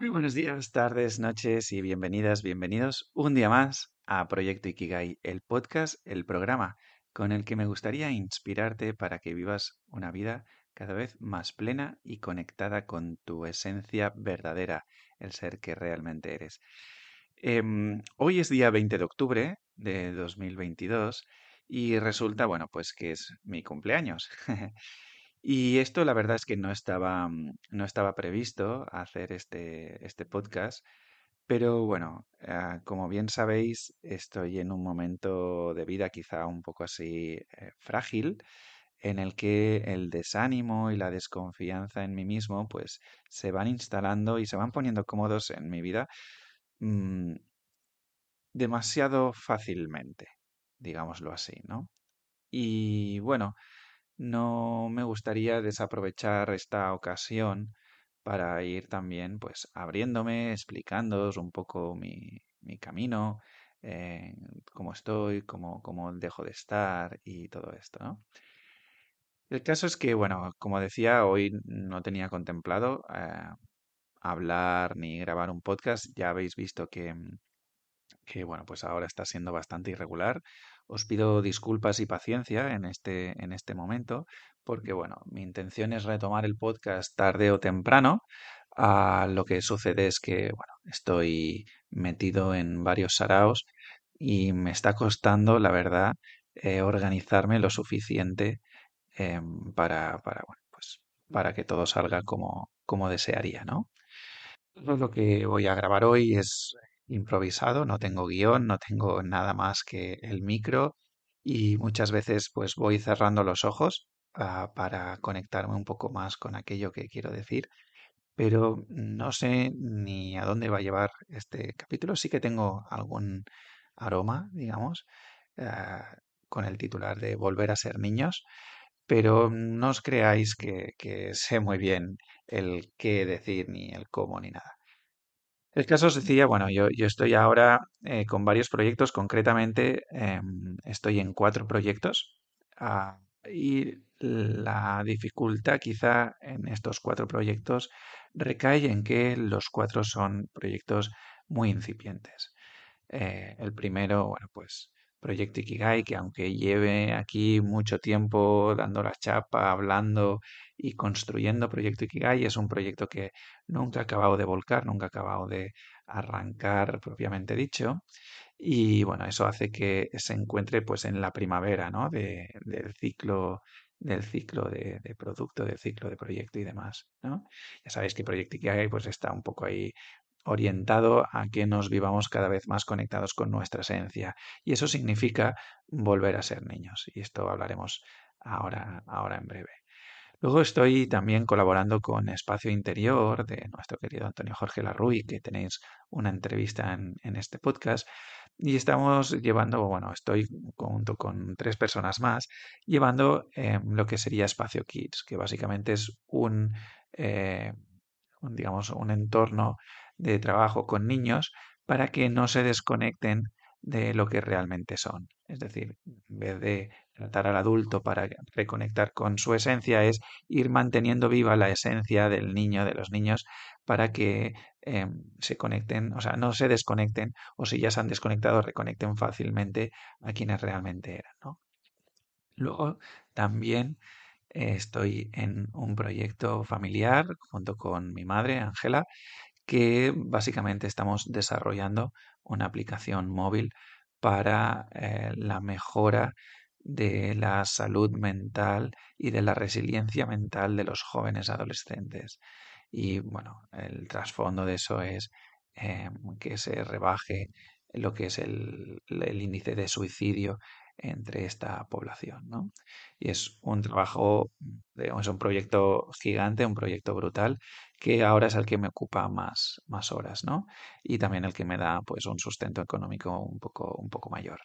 Muy buenos días, tardes, noches y bienvenidas, bienvenidos un día más a Proyecto Ikigai, el podcast, el programa con el que me gustaría inspirarte para que vivas una vida cada vez más plena y conectada con tu esencia verdadera, el ser que realmente eres. Em, hoy es día 20 de octubre de 2022 y resulta, bueno, pues que es mi cumpleaños. Y esto la verdad es que no estaba, mm, no estaba previsto hacer este, este podcast, pero bueno, ah, como bien sabéis, estoy en un momento de vida quizá un poco así eh, frágil, en el que el desánimo y la desconfianza en mí mismo pues se van instalando y se van poniendo cómodos en mi vida mm, demasiado fácilmente, digámoslo así, ¿no? Y bueno, no me gustaría desaprovechar esta ocasión para ir también, pues, abriéndome, explicándoos un poco mi, mi camino, eh, cómo estoy, cómo, cómo dejo de estar y todo esto, ¿no? El caso es que, bueno, como decía, hoy no tenía contemplado eh, hablar ni grabar un podcast. Ya habéis visto que, que, bueno, pues ahora está siendo bastante irregular. Os pido disculpas y paciencia en este, en este momento, porque bueno, mi intención es retomar el podcast tarde o temprano. Ah, lo que sucede es que, bueno, estoy metido en varios saraos y me está costando, la verdad, eh, organizarme lo suficiente em, para, para, bueno, pues, para que todo salga como, como desearía, ¿no? Lo que voy a grabar hoy es improvisado, no tengo guion, no tengo nada más que el micro y muchas veces pues voy cerrando los ojos ah, para conectarme un poco más con aquello que quiero decir, pero no sé ni a dónde va a llevar este capítulo. Sí que tengo algún aroma, digamos, ah, con el titular de Volver a ser niños, pero no os creáis que, que sé muy bien el qué decir, ni el cómo, ni nada. El caso os decía, bueno, yo, yo estoy ahora eh, con varios proyectos, concretamente em, estoy en cuatro proyectos ah, y la dificultad quizá en estos cuatro proyectos recae en que los cuatro son proyectos muy incipientes. Eh, el primero, bueno, pues Proyecto Ikigai, que aunque lleve aquí mucho tiempo dando la chapa, hablando y construyendo Proyecto Ikigai, es un proyecto que nunca ha acabado de volcar, nunca ha acabado de arrancar propiamente dicho. Y bueno, eso hace que se encuentre pues en la primavera, ¿no? De, del ciclo del ciclo de, de, producto, del ciclo de proyecto y demás, ¿no? Ya sabéis que Proyecto Ikigai pues está un poco ahí orientado a que nos vivamos cada vez más conectados con nuestra esencia. Y eso significa volver a ser niños. Y esto hablaremos ahora, ahora en breve. Luego estoy también colaborando con Espacio Interior de nuestro querido Antonio Jorge Larruy, que tenéis una entrevista en, en este podcast. Y estamos llevando, bueno, estoy junto con tres personas más, llevando eh, lo que sería Espacio Kids, que básicamente es un, eh, digamos, un entorno de trabajo con niños para que no se desconecten de lo que realmente son. Es decir, en vez de tratar al adulto para reconectar con su esencia, es ir manteniendo viva la esencia del niño, de los niños, para que eh, se conecten, o sea, no se desconecten, o si ya se han desconectado, reconecten fácilmente a quienes realmente eran. ¿no? Luego, también estoy en un proyecto familiar junto con mi madre, Ángela, que básicamente estamos desarrollando una aplicación móvil para eh, la mejora de la salud mental y de la resiliencia mental de los jóvenes adolescentes. Y bueno, el trasfondo de eso es eh, que se rebaje lo que es el, el índice de suicidio entre esta población. ¿no? Y es un trabajo, es un proyecto gigante, un proyecto brutal, que ahora es el que me ocupa más, más horas, ¿no? Y también el que me da pues un sustento económico un poco, un poco mayor.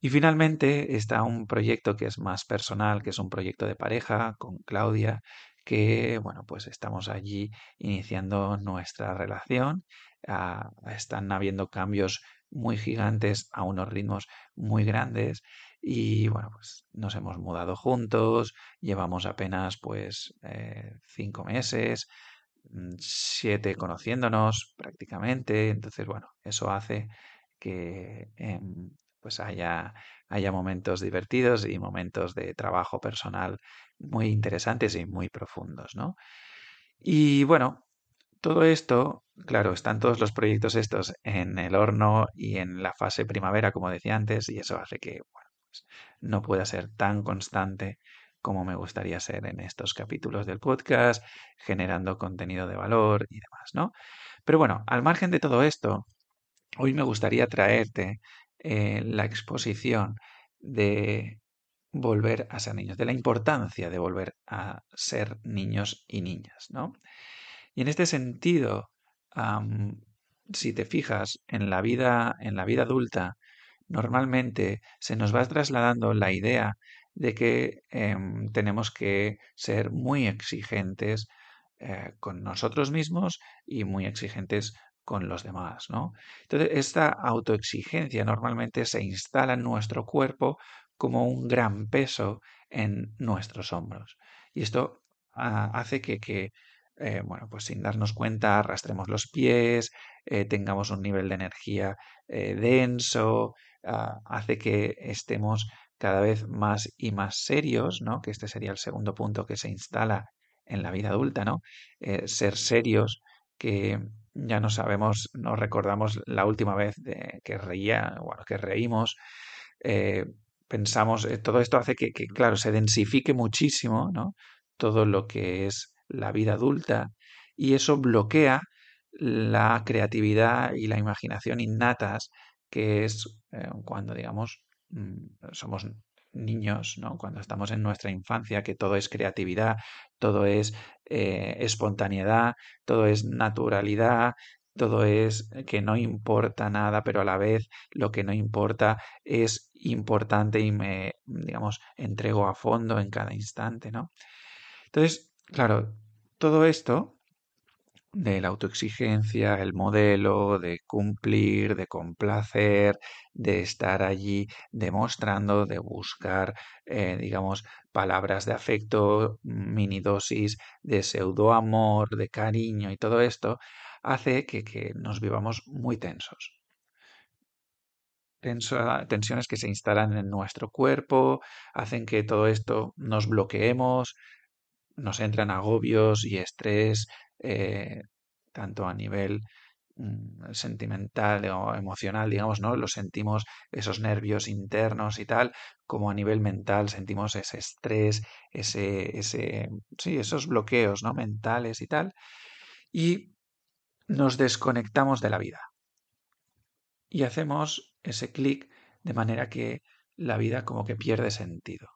Y finalmente está un proyecto que es más personal, que es un proyecto de pareja con Claudia, que bueno, pues estamos allí iniciando nuestra relación. Ah, están habiendo cambios muy gigantes a unos ritmos muy grandes y bueno, pues nos hemos mudado juntos, llevamos apenas pues eh, cinco meses, mm, siete conociéndonos prácticamente. Entonces, bueno, eso hace que em, pues haya, haya momentos divertidos y momentos de trabajo personal muy interesantes y muy profundos, ¿no? Y bueno, todo esto, claro, están todos los proyectos estos en el horno y en la fase primavera, como decía antes, y eso hace que, bueno, pues no pueda ser tan constante como me gustaría ser en estos capítulos del podcast, generando contenido de valor y demás, ¿no? Pero bueno, al margen de todo esto, hoy me gustaría traerte eh, la exposición de volver a ser niños, de la importancia de volver a ser niños y niñas, ¿no? Y en este sentido, si te fijas en la vida, en la vida adulta, normalmente se nos va trasladando la idea de que em, tenemos que ser muy exigentes eh, con nosotros mismos y muy exigentes con los demás, ¿no? Entonces, esta autoexigencia normalmente se instala en nuestro cuerpo como un gran peso en nuestros hombros. Y esto ah, hace que, que eh, bueno, pues sin darnos cuenta, arrastremos los pies, eh, tengamos un nivel de energía eh, denso, ah, hace que estemos cada vez más y más serios, ¿no? Que este sería el segundo punto que se instala en la vida adulta, ¿no? ser serios, que ya no sabemos, no recordamos la última vez de que reía, bueno, que reímos, pensamos, todo esto hace que, que, claro, se densifique muchísimo, ¿no? Todo lo que es la vida adulta y eso bloquea la creatividad y la imaginación innatas que es eh, cuando digamos mm, somos niños, ¿no? Cuando estamos en nuestra infancia, que todo es creatividad, todo es eh, espontaneidad, todo es naturalidad, todo es que no importa nada, pero a la vez lo que no importa es importante y me, digamos, entrego a fondo en cada instante, ¿no? Entonces, Claro, todo esto de la autoexigencia, el modelo de cumplir, de complacer, de estar allí demostrando, de buscar, eh, digamos, palabras de afecto, mini dosis de pseudoamor, de cariño y todo esto, hace que nos vivamos muy tensos. tensiones que se instalan en nuestro cuerpo, hacen que todo esto nos bloqueemos, nos entran agobios y estrés, eh, tanto a nivel mm, sentimental o emocional, digamos, ¿no? Lo sentimos esos nervios internos y tal, como a nivel mental sentimos ese estrés, ese, ese, sí, esos bloqueos, ¿no? Mentales y tal, y nos desconectamos de la vida. Y hacemos ese clic de manera que la vida como que pierde sentido.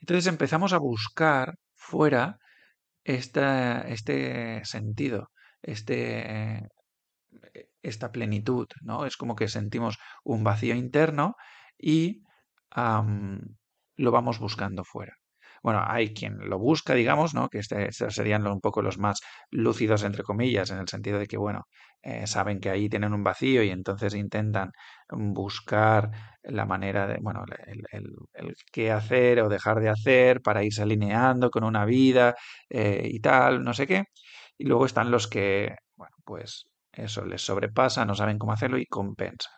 Entonces empezamos a buscar fuera este sentido, este, esta plenitud, ¿no? Es como que sentimos un vacío interno y lo vamos buscando fuera. Bueno, hay quien lo busca, digamos, ¿no? Que este, serían un poco los más lúcidos, entre comillas, en el sentido de que, bueno, eh, saben que ahí tienen un vacío y entonces intentan buscar la manera de, bueno, el, qué hacer o dejar de hacer para irse alineando con una vida eh, y tal, no sé qué. Y luego están los que, bueno, pues eso les sobrepasa, no saben cómo hacerlo y compensan.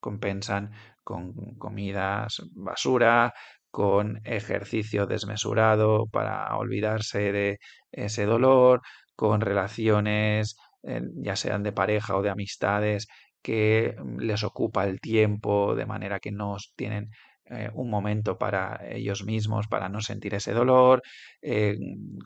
Compensan con comidas basura, con ejercicio desmesurado para olvidarse de ese dolor, con relaciones eh, ya sean de pareja o de amistades que mm, les ocupa el tiempo de manera que no tienen eh, un momento para ellos mismos, para no sentir ese dolor, eh,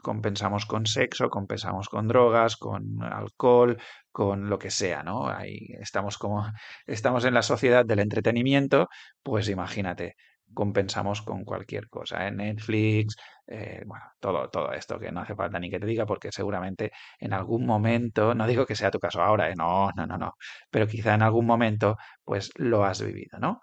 compensamos con sexo, compensamos con drogas, con alcohol, con lo que sea, ¿no? Ahí estamos como estamos en la sociedad del entretenimiento, pues imagínate, compensamos con cualquier cosa, ¿eh? Netflix, eh, bueno, todo, todo esto que no hace falta ni que te diga, porque seguramente en algún momento, no digo que sea tu caso ahora, ¿eh? no, no, no, no, pero quizá en algún momento, pues lo has vivido, ¿no?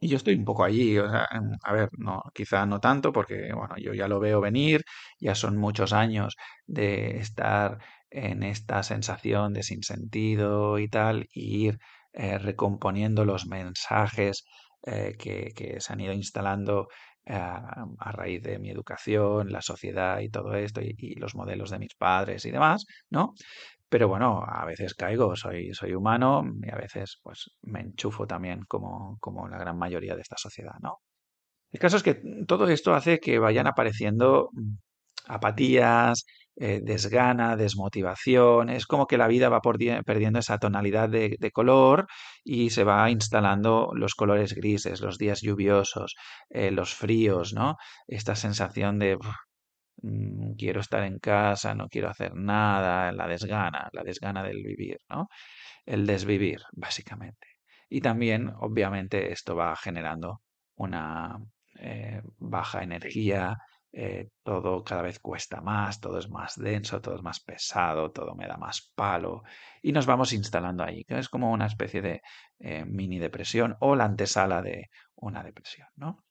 Y yo estoy un poco allí, a ver, no, quizá no tanto, porque bueno, yo ya lo veo venir, ya son muchos años de estar en esta sensación de sinsentido y tal, y ir recomponiendo los mensajes eh, que, se han ido instalando a raíz de mi educación, la sociedad y todo esto, y, los modelos de mis padres y demás, ¿no? Pero bueno, a veces caigo, soy, soy humano y a veces pues me enchufo también como, como la gran mayoría de esta sociedad, ¿no? El caso es que todo esto hace que vayan apareciendo mm, apatías, eh, desgana, desmotivación. Es como que la vida va perdiendo esa tonalidad de, color y se va instalando los colores grises, los días lluviosos, eh, los fríos, ¿no? Esta sensación de mm, quiero estar en casa, no quiero hacer nada, la desgana, la desgana del vivir, ¿no? El desvivir, básicamente. Y también, obviamente, esto va generando una eh, baja energía, eh, todo cada vez cuesta más, todo es más denso, todo es más pesado, todo me da más palo y nos vamos instalando ahí, que es como una especie de eh, mini depresión o la antesala de una depresión, ¿no?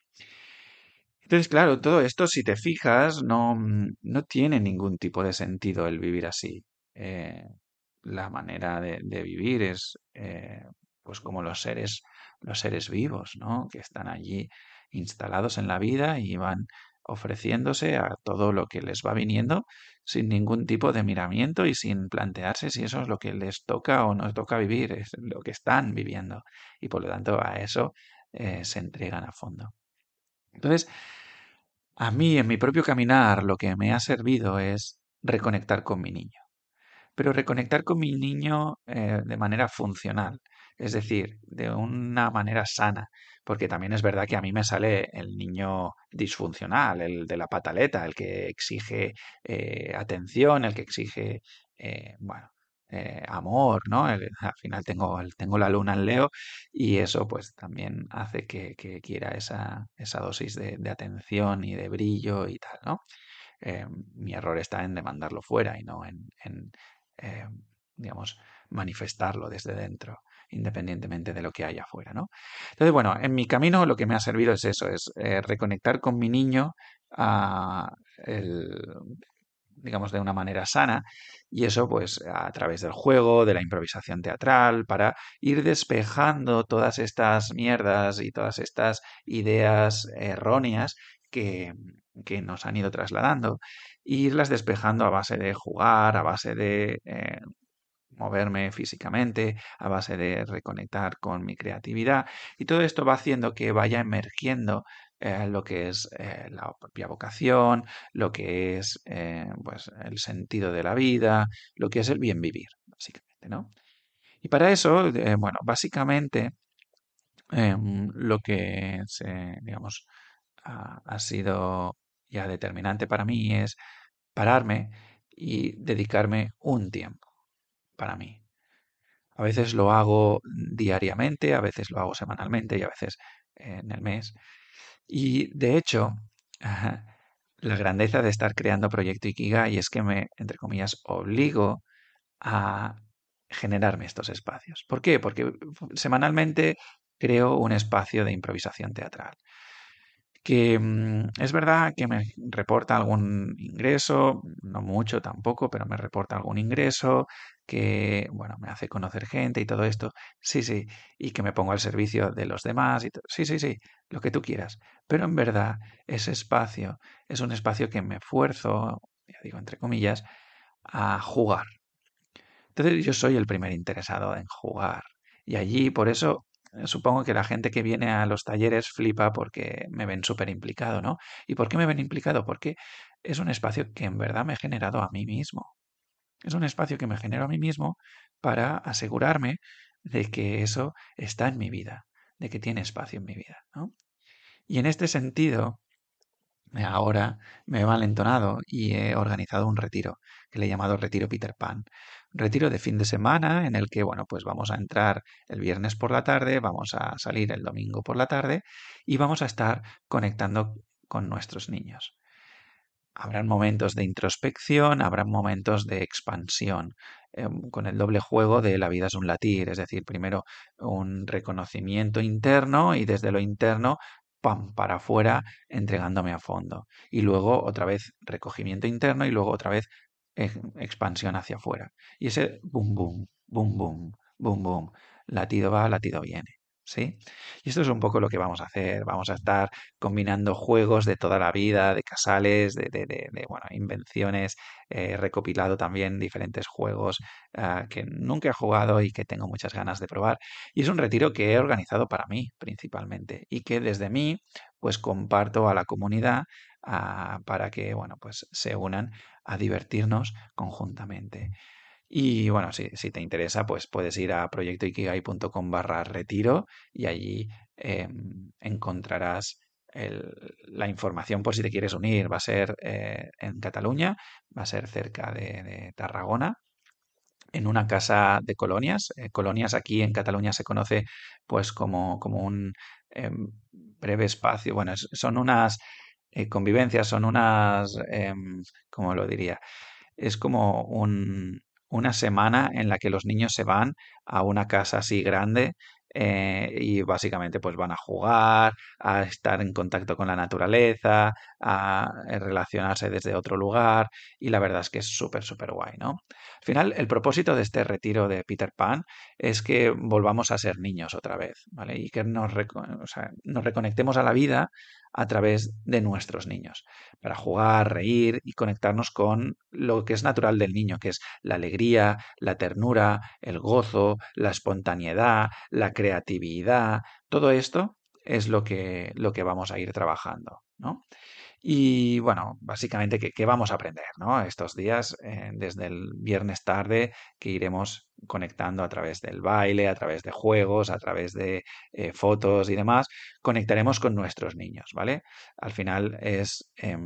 Entonces, claro, todo esto, si te fijas, no, mm, no tiene ningún tipo de sentido el vivir así. Eh, la manera de, de vivir es, pues, como los seres, los seres vivos, ¿no? Que están allí instalados en la vida y van ofreciéndose a todo lo que les va viniendo sin ningún tipo de miramiento y sin plantearse si eso es lo que les toca o no toca vivir, es lo que están viviendo. Y por lo tanto a eso eh, se entregan a fondo. Entonces, a mí en mi propio caminar lo que me ha servido es reconectar con mi niño. Pero reconectar con mi niño eh, de manera funcional, es decir, de una manera sana, porque también es verdad que a mí me sale el niño disfuncional, el de la pataleta, el que exige eh, atención, el que exige, eh, bueno, eh, amor, ¿no? al final tengo, tengo la luna en Leo y eso pues también hace que, quiera esa, esa dosis de, atención y de brillo y tal, ¿no? mi error está en demandarlo fuera y no en, en digamos, manifestarlo desde dentro independientemente de lo que haya afuera, ¿no? Entonces, bueno, en mi camino lo que me ha servido es eso, es eh, reconectar con mi niño a digamos, de una manera sana, y eso pues a través del juego, de la improvisación teatral, para ir despejando todas estas mierdas y todas estas ideas erróneas que, que nos han ido trasladando, e irlas despejando a base de jugar, a base de eh, moverme físicamente, a base de reconectar con mi creatividad. Y todo esto va haciendo que vaya emergiendo eh, lo que es eh, la propia vocación, lo que es eh, pues, el sentido de la vida, lo que es el bien vivir, básicamente, ¿no? Y para eso, bueno, básicamente lo que se, digamos, ha sido ya determinante para mí es pararme y dedicarme un tiempo para mí. A veces lo hago diariamente, a veces lo hago semanalmente y a veces en el mes. Y de hecho, la grandeza de estar creando Proyecto Ikigai es que me, entre comillas, obligo a generarme estos espacios. ¿Por qué? Porque semanalmente creo un espacio de improvisación teatral que mm, es verdad que me reporta algún ingreso, no mucho tampoco, pero me reporta algún ingreso, que, bueno, me hace conocer gente y todo esto, sí, sí, y que me pongo al servicio de los demás, y sí, sí, sí, lo que tú quieras. Pero en verdad, ese espacio es un espacio que me esfuerzo, ya digo entre comillas, a jugar. Entonces yo soy el primer interesado en jugar. Y allí, por eso, eh, supongo que la gente que viene a los talleres flipa porque me ven súper implicado, ¿no? ¿Y por qué me ven implicado? Porque es un espacio que en verdad me he generado a mí mismo. Es un espacio que me genero a mí mismo para asegurarme de que eso está en mi vida, de que tiene espacio en mi vida, ¿no? Y en este sentido, ahora me he valentonado y he organizado un retiro que le he llamado Retiro Peter Pan. Retiro de fin de semana en el que, bueno, pues vamos a entrar el viernes por la tarde, vamos a salir el domingo por la tarde y vamos a estar conectando con nuestros niños. Habrán momentos de introspección, habrán momentos de expansión, em, con el doble juego de la vida es un latir, es decir, primero un reconocimiento interno y desde lo interno pam, para afuera, entregándome a fondo. Y luego otra vez recogimiento interno y luego otra vez expansión hacia afuera. Y ese boom, boom, boom, boom, boom, boom, latido va, latido viene. ¿Sí? Y esto es un poco lo que vamos a hacer. Vamos a estar combinando juegos de toda la vida, de casales, de, bueno, invenciones. He recopilado también diferentes juegos uh, que nunca he jugado y que tengo muchas ganas de probar. Y es un retiro que he organizado para mí, principalmente, y que desde mí, pues comparto a la comunidad uh, para que, bueno, pues se unan a divertirnos conjuntamente. Y bueno, si, te interesa, pues puedes ir a proyectoikigai.com barra retiro y allí eh, encontrarás la información por si te quieres unir. Va a ser eh, en Cataluña, va a ser cerca de, Tarragona, en una casa de colonias. Eh, colonias aquí en Cataluña se conoce pues como, como un em, breve espacio. Bueno, son unas convivencias, son unas, em, ¿cómo lo diría? Es como un, una semana en la que los niños se van a una casa así grande eh, y básicamente pues van a jugar, a estar en contacto con la naturaleza, a relacionarse desde otro lugar y la verdad es que es súper, súper guay, ¿no? Al final, el propósito de este retiro de Peter Pan es que volvamos a ser niños otra vez, ¿vale? Y que nos, o sea, nos reconectemos a la vida a través de nuestros niños, para jugar, reír y conectarnos con lo que es natural del niño, que es la alegría, la ternura, el gozo, la espontaneidad, la creatividad, todo esto es lo que, lo que vamos a ir trabajando, ¿no? Y bueno, básicamente, ¿qué, qué vamos a aprender ¿no? estos días? Eh, desde el viernes tarde, que iremos conectando a través del baile, a través de juegos, a través de eh, fotos y demás, conectaremos con nuestros niños, ¿vale? Al final es eh,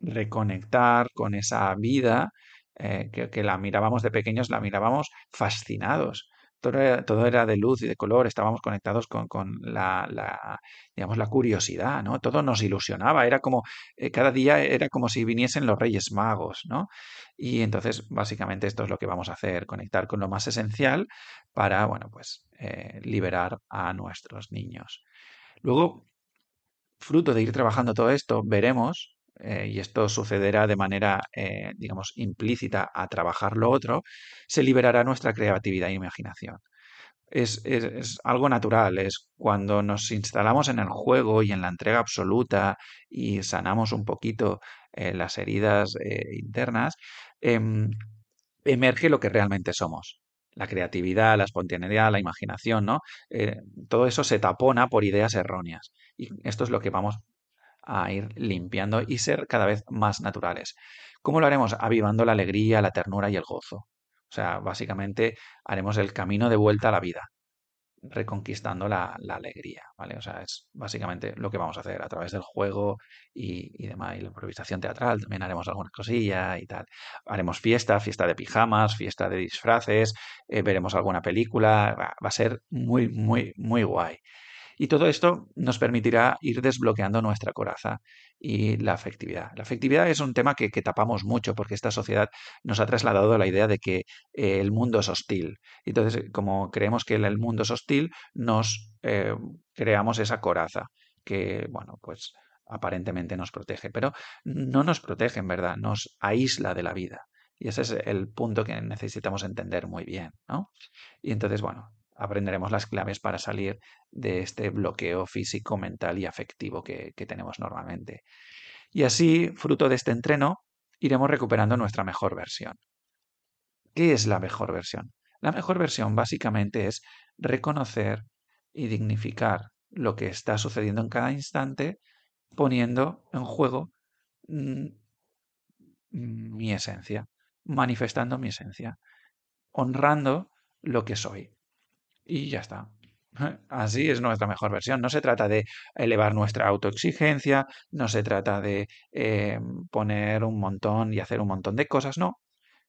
reconectar con esa vida eh, que, que la mirábamos de pequeños, la mirábamos fascinados todo era, de luz y de color, estábamos conectados con, con la, la, digamos, la curiosidad, ¿no? Todo nos ilusionaba, era como, eh, cada día era como si viniesen los Reyes Magos, ¿no? Y entonces, básicamente, esto es lo que vamos a hacer, conectar con lo más esencial para, bueno, pues, eh, liberar a nuestros niños. Luego, fruto de ir trabajando todo esto, veremos eh, y esto sucederá de manera, eh, digamos, implícita a trabajar lo otro, se liberará nuestra creatividad e imaginación. Es, es, algo natural, es cuando nos instalamos en el juego y en la entrega absoluta y sanamos un poquito eh, las heridas internas, em, emerge lo que realmente somos. La creatividad, la espontaneidad, la imaginación, ¿no? Todo eso se tapona por ideas erróneas. Y esto es lo que vamos a ir limpiando y ser cada vez más naturales. ¿Cómo lo haremos? Avivando la alegría, la ternura y el gozo. O sea, básicamente haremos el camino de vuelta a la vida, reconquistando la, la alegría, ¿vale? O sea, es básicamente lo que vamos a hacer a través del juego y, y demás, y la improvisación teatral, también haremos algunas cosillas y tal. Haremos fiesta, fiesta de pijamas, fiesta de disfraces, eh, veremos alguna película, va, va a ser muy, muy, muy guay. Y todo esto nos permitirá ir desbloqueando nuestra coraza y la afectividad. La afectividad es un tema que, tapamos mucho porque esta sociedad nos ha trasladado la idea de que eh, el mundo es hostil. Entonces, como creemos que el mundo es hostil, nos eh, creamos esa coraza que, bueno, pues aparentemente nos protege, pero no nos protege en verdad, nos aísla de la vida. Y ese es el punto que necesitamos entender muy bien, ¿no? Y entonces, bueno, aprenderemos las claves para salir de este bloqueo físico, mental y afectivo que, tenemos normalmente. Y así, fruto de este entreno, iremos recuperando nuestra mejor versión. ¿Qué es la mejor versión? La mejor versión básicamente es reconocer y dignificar lo que está sucediendo en cada instante, poniendo en juego mmm, mi esencia, manifestando mi esencia, honrando lo que soy y ya está. Así es nuestra mejor versión. No se trata de elevar nuestra autoexigencia, no se trata de eh, poner un montón y hacer un montón de cosas, no.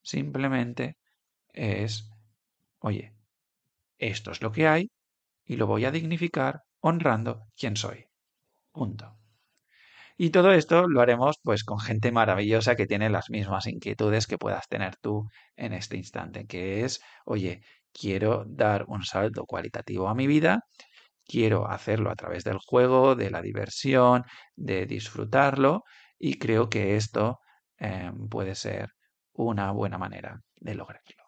Simplemente es, oye, esto es lo que hay y lo voy a dignificar honrando quién soy. Punto. Y todo esto lo haremos pues con gente maravillosa que tiene las mismas inquietudes que puedas tener tú en este instante, que es, oye, quiero dar un salto cualitativo a mi vida, quiero hacerlo a través del juego, de la diversión, de disfrutarlo y creo que esto eh, puede ser una buena manera de lograrlo.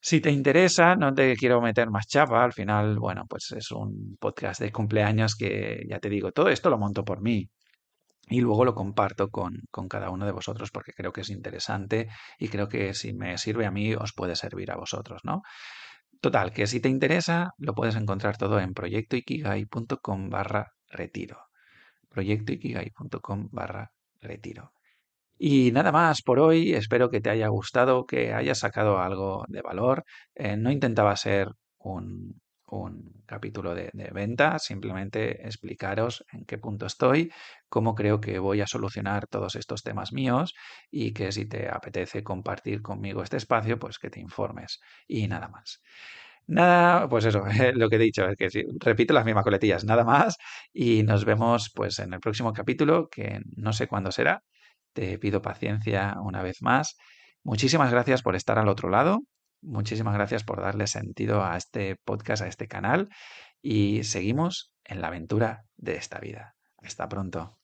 Si te interesa, no te quiero meter más chapa, al final, bueno, pues es un podcast de cumpleaños que, ya te digo, todo esto lo monto por mí y luego lo comparto con, con cada uno de vosotros porque creo que es interesante y creo que si me sirve a mí, os puede servir a vosotros, ¿no? Total, que si te interesa, lo puedes encontrar todo en proyectoikigai.com barra retiro. proyectoikigai.com barra retiro. Y nada más por hoy, espero que te haya gustado, que hayas sacado algo de valor. Eh, no intentaba ser un, un capítulo de, de, venta, simplemente explicaros en qué punto estoy, cómo creo que voy a solucionar todos estos temas míos y que si te apetece compartir conmigo este espacio, pues que te informes y nada más. Nada, pues eso, lo que he dicho, es que sí, repito las mismas coletillas, nada más y nos vemos pues en el próximo capítulo que no sé cuándo será, te pido paciencia una vez más. Muchísimas gracias por estar al otro lado. Muchísimas gracias por darle sentido a este podcast, a este canal. Y seguimos en la aventura de esta vida. Hasta pronto.